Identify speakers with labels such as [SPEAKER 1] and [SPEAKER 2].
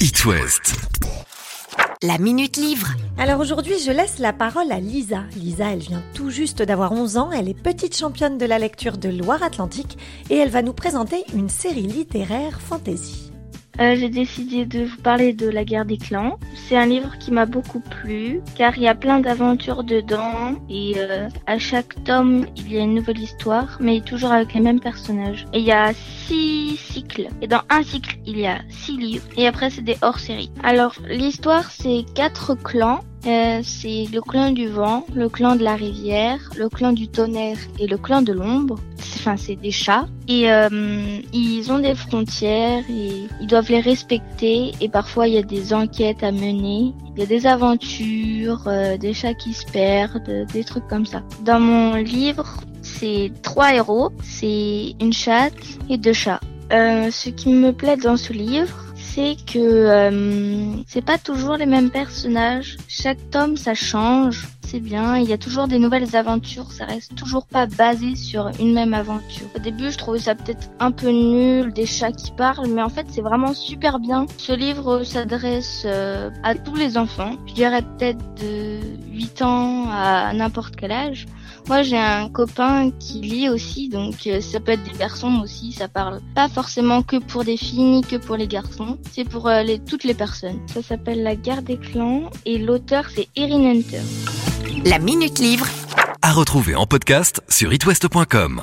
[SPEAKER 1] It West.
[SPEAKER 2] La Minute Livre.
[SPEAKER 3] Alors aujourd'hui, je laisse la parole à Lisa. Lisa, elle vient tout juste d'avoir 11 ans, elle est petite championne de la lecture de Loire-Atlantique et elle va nous présenter une série littéraire fantasy.
[SPEAKER 4] Euh, j'ai décidé de vous parler de la guerre des clans. C'est un livre qui m'a beaucoup plu car il y a plein d'aventures dedans et euh, à chaque tome il y a une nouvelle histoire mais toujours avec les mêmes personnages. Et il y a six cycles et dans un cycle il y a six livres et après c'est des hors-séries. Alors l'histoire c'est quatre clans euh, c'est le clan du vent, le clan de la rivière, le clan du tonnerre et le clan de l'ombre. Enfin, c'est des chats. Et euh, ils ont des frontières et ils doivent les respecter. Et parfois, il y a des enquêtes à mener. Il y a des aventures, euh, des chats qui se perdent, des trucs comme ça. Dans mon livre, c'est trois héros. C'est une chatte et deux chats. Ce qui me plaît dans ce livre, c'est que euh, c'est pas toujours les mêmes personnages. Chaque tome, ça change. C'est bien, il y a toujours des nouvelles aventures, ça reste toujours pas basé sur une même aventure. Au début, je trouvais ça peut-être un peu nul, des chats qui parlent, mais en fait, c'est vraiment super bien. Ce livre s'adresse euh, à tous les enfants, je dirais peut-être de 8 ans à n'importe quel âge. Moi, j'ai un copain qui lit aussi, donc euh, ça peut être des garçons aussi. Ça parle pas forcément que pour des filles ni que pour les garçons. C'est pour euh, toutes les personnes. Ça s'appelle La Guerre des clans et l'auteur c'est Erin Hunter.
[SPEAKER 2] La Minute Livre.
[SPEAKER 1] À retrouver en podcast sur itwest.com.